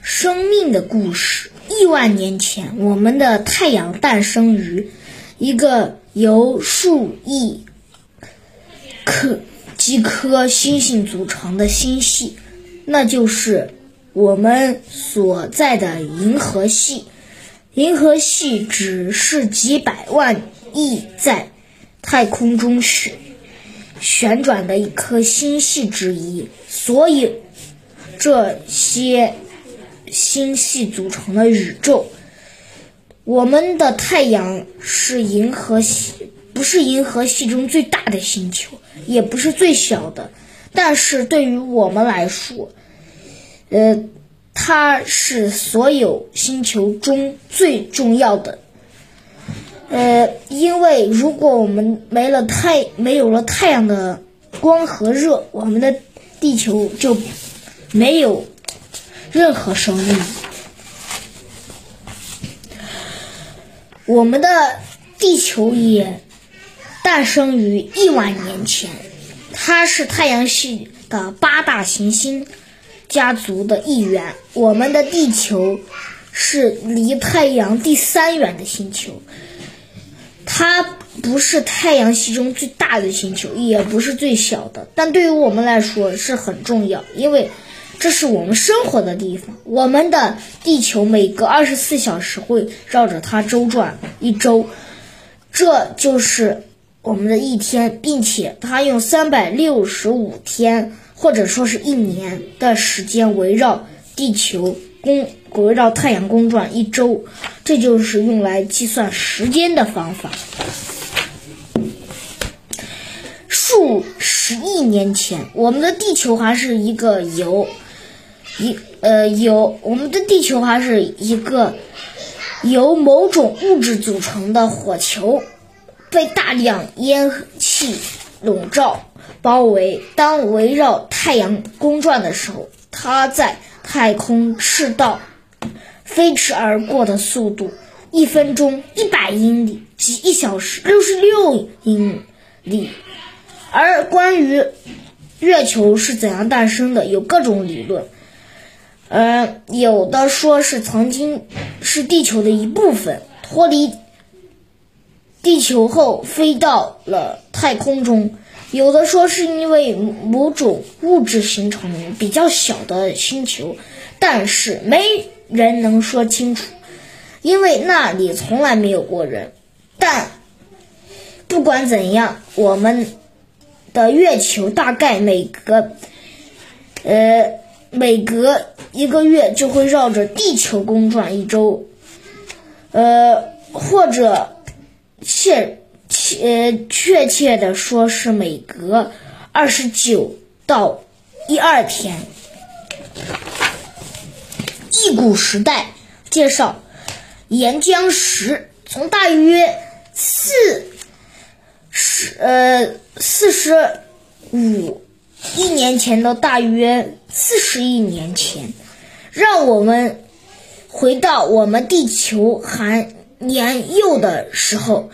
生命的故事。亿万年前，我们的太阳诞生于一个由数亿颗几颗星星组成的星系，那就是我们所在的银河系。银河系只是几百万亿在太空中旋旋转的一颗星系之一，所以这些。星系组成的宇宙，我们的太阳是银河系，不是银河系中最大的星球，也不是最小的，但是对于我们来说，呃，它是所有星球中最重要的。呃，因为如果我们没了太没有了太阳的光和热，我们的地球就没有。任何生命，我们的地球也诞生于亿万年前，它是太阳系的八大行星家族的一员。我们的地球是离太阳第三远的星球，它不是太阳系中最大的星球，也不是最小的，但对于我们来说是很重要，因为。这是我们生活的地方。我们的地球每隔二十四小时会绕着它周转一周，这就是我们的一天，并且它用三百六十五天或者说是一年的时间围绕地球公围绕太阳公转一周，这就是用来计算时间的方法。数十亿年前，我们的地球还是一个由一呃，有我们的地球还是一个由某种物质组成的火球，被大量烟气笼罩包围。当围绕太阳公转的时候，它在太空赤道飞驰而过的速度，一分钟一百英里，即一小时六十六英里。而关于月球是怎样诞生的，有各种理论。呃，有的说是曾经是地球的一部分，脱离地球后飞到了太空中；有的说是因为某种物质形成比较小的星球，但是没人能说清楚，因为那里从来没有过人。但不管怎样，我们的月球大概每隔呃。每隔一个月就会绕着地球公转一周，呃，或者切切确切的说是每隔二十九到一二天。一古时代介绍岩浆石，从大约四十呃四十五。一年前到大约四十亿年前，让我们回到我们地球还年幼的时候，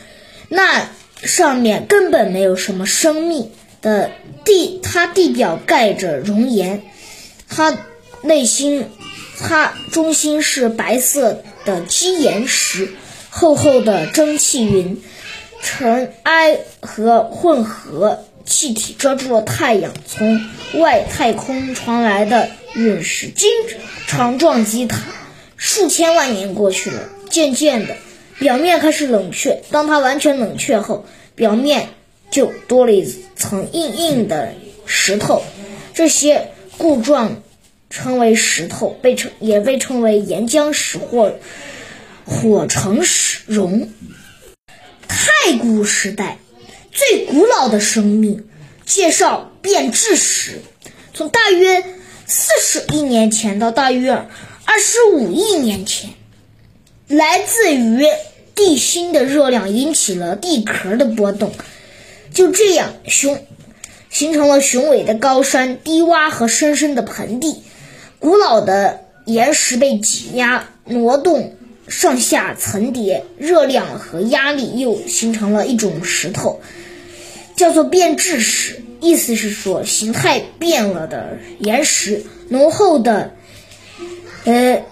那上面根本没有什么生命的地，它地表盖着熔岩，它内心，它中心是白色的基岩石，厚厚的蒸汽云，尘埃和混合。气体遮住了太阳，从外太空传来的陨石经常撞击它。数千万年过去了，渐渐的，表面开始冷却。当它完全冷却后，表面就多了一层硬硬的石头。这些固状称为石头，被称也被称为岩浆石或火成石熔。太古时代。最古老的生命，介绍变质史，从大约四十亿年前到大约二十五亿年前，来自于地心的热量引起了地壳的波动，就这样雄形成了雄伟的高山、低洼和深深的盆地。古老的岩石被挤压、挪动、上下层叠，热量和压力又形成了一种石头。叫做变质石，意思是说形态变了的岩石，浓厚的呃，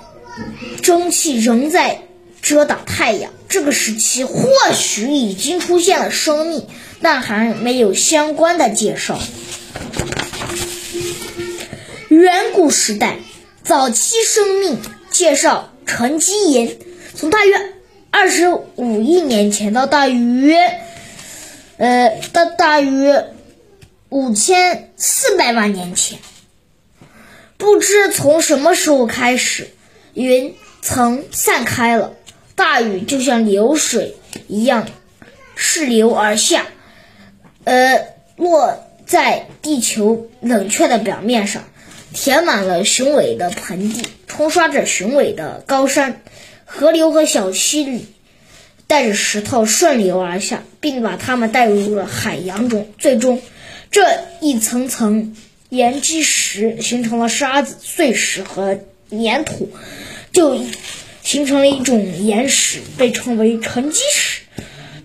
蒸汽仍在遮挡太阳。这个时期或许已经出现了生命，但还没有相关的介绍。远古时代早期生命介绍沉积岩，从大约二十五亿年前到大约呃大大约五千四百万年前。不知从什么时候开始，云层散开了，大雨就像流水一样顺流而下，呃，落在地球冷却的表面上，填满了雄伟的盆地，冲刷着雄伟的高山，河流和小溪里带着石头顺流而下，并把它们带入了海洋中，最终，这一层层。岩基石形成了沙子、碎石和粘土，就形成了一种岩石，被称为沉积石。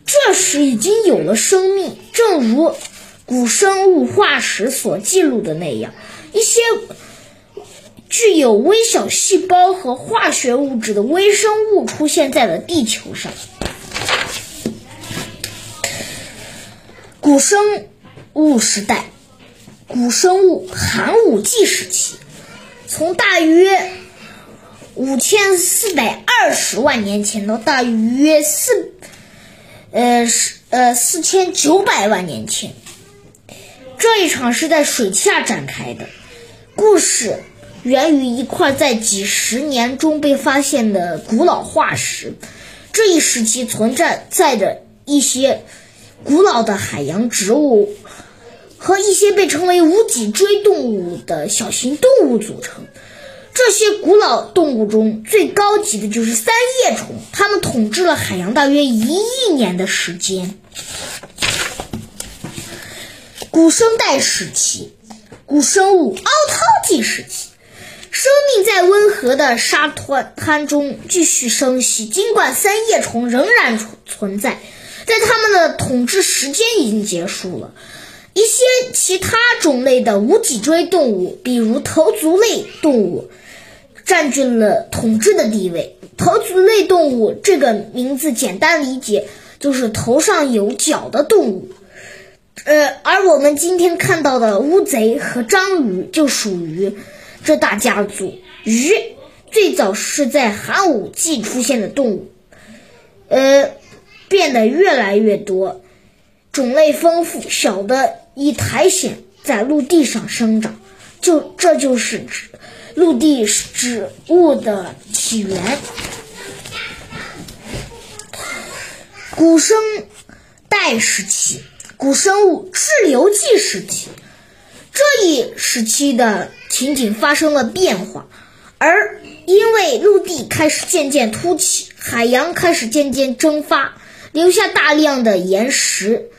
这时已经有了生命，正如古生物化石所记录的那样，一些具有微小细胞和化学物质的微生物出现在了地球上。古生物时代。古生物寒武纪时期，从大约五千四百二十万年前到大约四呃呃四千九百万年前，这一场是在水下展开的。故事源于一块在几十年中被发现的古老化石。这一时期存在在着一些古老的海洋植物。和一些被称为无脊椎动物的小型动物组成。这些古老动物中最高级的就是三叶虫，它们统治了海洋大约一亿年的时间。古生代时期，古生物奥陶纪时期，生命在温和的沙滩滩中继续生息，尽管三叶虫仍然存存在，在他们的统治时间已经结束了。一些其他种类的无脊椎动物，比如头足类动物，占据了统治的地位。头足类动物这个名字简单理解就是头上有角的动物。呃，而我们今天看到的乌贼和章鱼就属于这大家族。鱼最早是在寒武纪出现的动物，呃，变得越来越多，种类丰富，小的。以苔藓在陆地上生长，就这就是指陆地植物的起源。古生代时期，古生物滞留纪时期，这一时期的情景发生了变化，而因为陆地开始渐渐凸起，海洋开始渐渐蒸发，留下大量的岩石。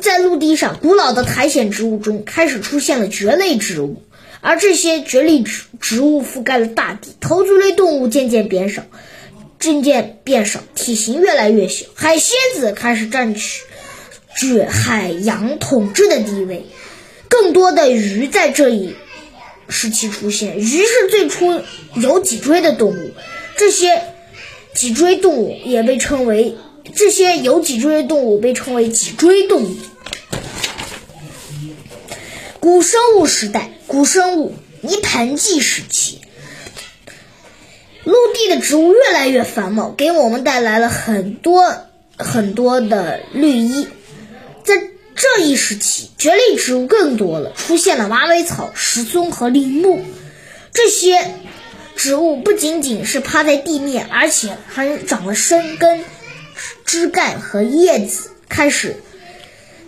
在陆地上，古老的苔藓植物中开始出现了蕨类植物，而这些蕨类植植物覆盖了大地。头足类动物渐渐变少，渐渐变少，体型越来越小。海蝎子开始占据海洋统治的地位，更多的鱼在这一时期出现。鱼是最初有脊椎的动物，这些脊椎动物也被称为。这些有脊椎的动物被称为脊椎动物。古生物时代，古生物泥盆纪时期，陆地的植物越来越繁茂，给我们带来了很多很多的绿意。在这一时期，蕨类植物更多了，出现了马尾草、石松和林木。这些植物不仅仅是趴在地面，而且还长了生根。枝干和叶子开始，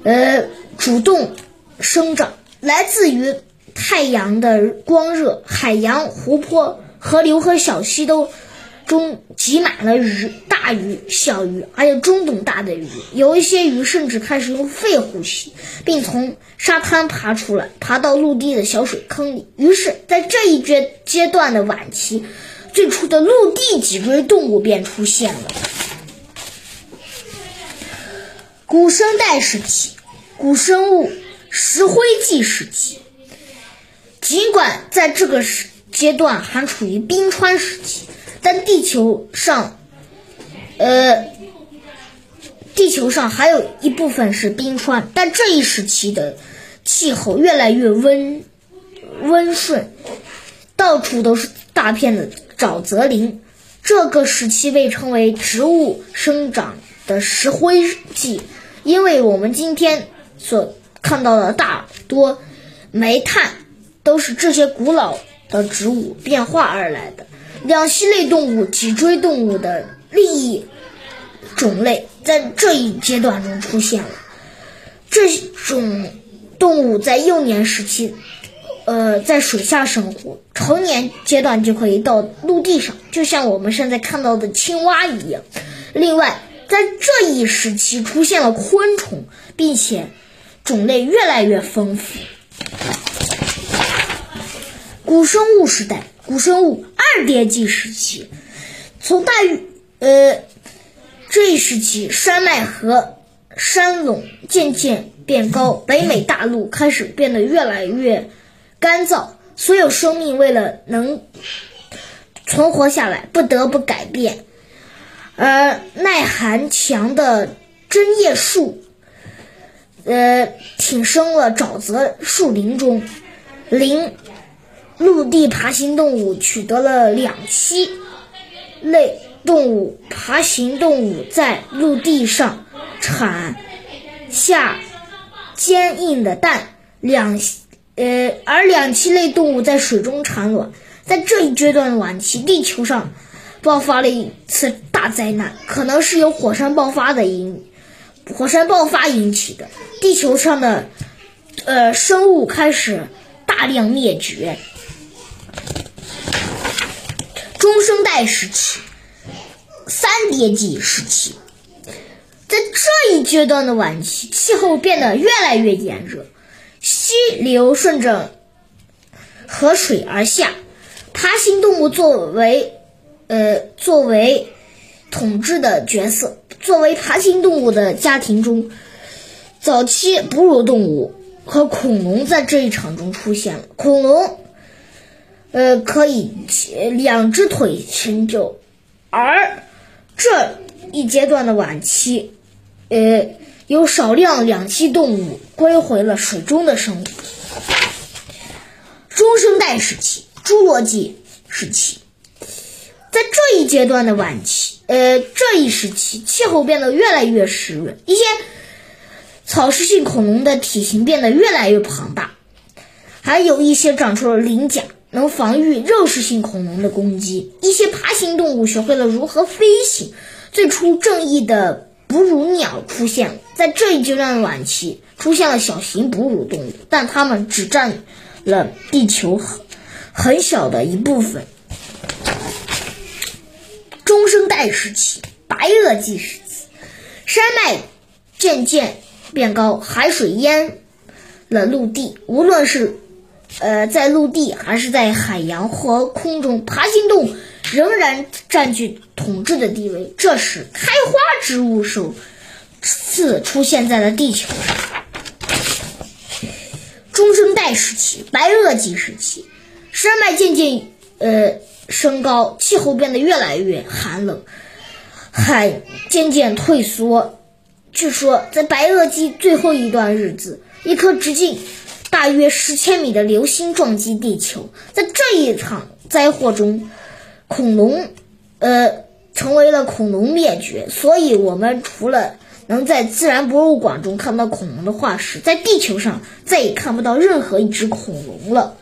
呃，主动生长。来自于太阳的光热，海洋、湖泊、河流和小溪都中挤满了鱼，大鱼、小鱼，还有中等大的鱼。有一些鱼甚至开始用肺呼吸，并从沙滩爬出来，爬到陆地的小水坑里。于是，在这一阶阶段的晚期，最初的陆地脊椎动物便出现了。古生代时期，古生物石灰纪时期。尽管在这个时阶段还处于冰川时期，但地球上，呃，地球上还有一部分是冰川，但这一时期的气候越来越温温顺，到处都是大片的沼泽林。这个时期被称为植物生长的石灰纪，因为我们今天所看到的大多煤炭都是这些古老的植物变化而来的。两栖类动物、脊椎动物的另一种类在这一阶段中出现了。这种动物在幼年时期。呃，在水下生活，成年阶段就可以到陆地上，就像我们现在看到的青蛙一样。另外，在这一时期出现了昆虫，并且种类越来越丰富。古生物时代，古生物二叠纪时期，从大呃这一时期，山脉和山垄渐渐变高，北美大陆开始变得越来越。干燥，所有生命为了能存活下来，不得不改变。而耐寒强的针叶树，呃，挺生了沼泽树林中，林陆地爬行动物取得了两栖类动物爬行动物在陆地上产下坚硬的蛋，两。呃，而两栖类动物在水中产卵，在这一阶段晚期，地球上爆发了一次大灾难，可能是由火山爆发的引火山爆发引起的。地球上的呃生物开始大量灭绝。中生代时期，三叠纪时期，在这一阶段的晚期，气候变得越来越炎热。溪流顺着河水而下，爬行动物作为呃作为统治的角色。作为爬行动物的家庭中，早期哺乳动物和恐龙在这一场中出现了。恐龙呃可以两只腿成就，而这一阶段的晚期呃。有少量两栖动物归回了水中的生物。中生代时期，侏罗纪时期，在这一阶段的晚期，呃，这一时期气候变得越来越湿润，一些草食性恐龙的体型变得越来越庞大，还有一些长出了鳞甲，能防御肉食性恐龙的攻击。一些爬行动物学会了如何飞行。最初，正义的。哺乳鸟出现了，在这一阶段的晚期出现了小型哺乳动物，但它们只占了地球很很小的一部分。中生代时期，白垩纪时期，山脉渐渐变高，海水淹了陆地，无论是呃在陆地还是在海洋和空中，爬行动物。仍然占据统治的地位。这时，开花植物首次出现在了地球上。中生代时期，白垩纪时期，山脉渐渐呃升高，气候变得越来越寒冷，海渐渐退缩。据说，在白垩纪最后一段日子，一颗直径大约十千米的流星撞击地球。在这一场灾祸中，恐龙，呃，成为了恐龙灭绝，所以我们除了能在自然博物馆中看到恐龙的化石，在地球上再也看不到任何一只恐龙了。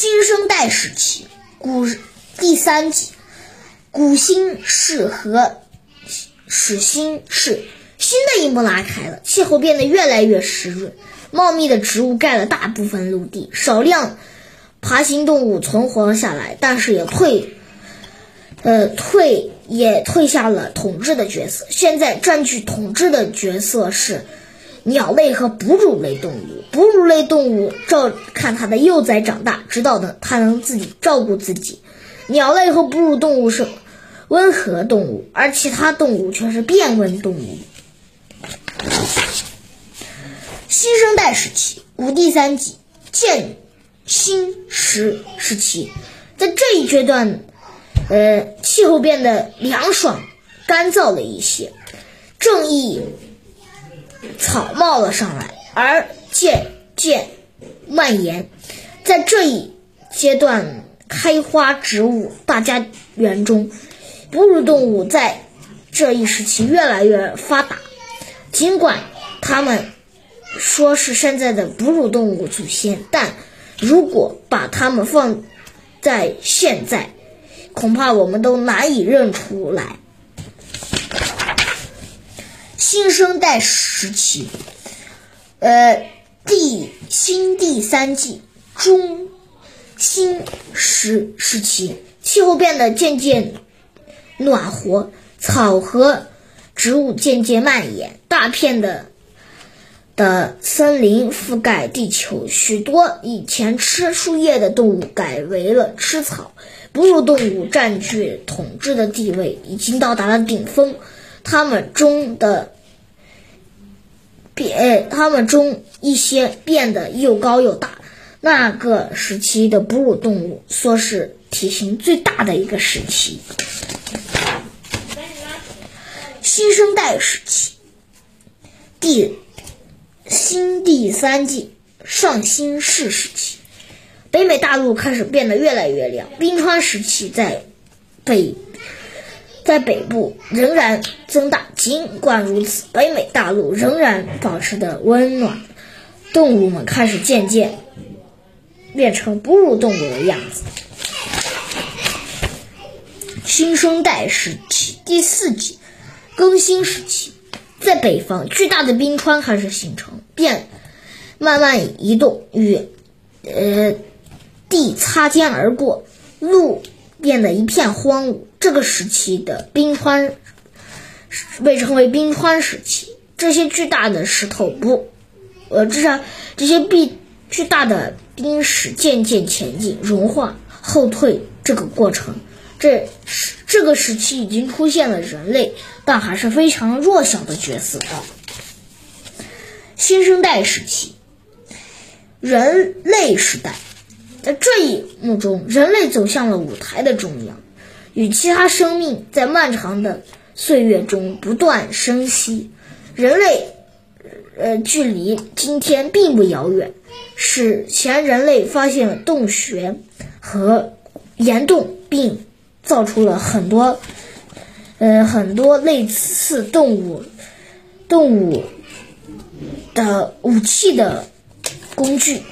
新生代时期，古第三纪，古新世和始新世，新的一幕拉开了，气候变得越来越湿润，茂密的植物盖了大部分陆地，少量。爬行动物存活了下来，但是也退，呃，退也退下了统治的角色。现在占据统治的角色是鸟类和哺乳类动物。哺乳类动物照看它的幼崽长大，直到呢它能自己照顾自己。鸟类和哺乳动物是温和动物，而其他动物却是变温动物。新生代时期，古第三纪，建。新时时期。在这一阶段，呃，气候变得凉爽、干燥了一些，正义草冒了上来，而渐渐蔓延。在这一阶段，开花植物大家园中，哺乳动物在这一时期越来越发达。尽管它们说是现在的哺乳动物祖先，但如果把它们放在现在，恐怕我们都难以认出来。新生代时期，呃，第新第三纪中新时时期，气候变得渐渐暖和，草和植物渐渐蔓延，大片的的森林覆盖地球，许多以前吃树叶的动物改为了吃草，哺乳动物占据统治的地位，已经到达了顶峰。它们中的变，他们中一些变得又高又大。那个时期的哺乳动物说是体型最大的一个时期。新生代时期，第新第三纪上新世时期，北美大陆开始变得越来越凉。冰川时期在北在北部仍然增大，尽管如此，北美大陆仍然保持的温暖。动物们开始渐渐变成哺乳动物的样子。新生代时期第四纪。更新时期，在北方，巨大的冰川开始形成，便慢慢移动，与呃地擦肩而过，路变得一片荒芜。这个时期的冰川被称为冰川时期。这些巨大的石头不，呃，至少这些巨巨大的冰石渐渐前进，融化后退这个过程。这时这个时期已经出现了人类，但还是非常弱小的角色。新生代时期，人类时代，在这一幕中，人类走向了舞台的中央，与其他生命在漫长的岁月中不断生息。人类，呃，距离今天并不遥远。史前人类发现了洞穴和岩洞，并造出了很多，呃，很多类似动物、动物的武器的工具。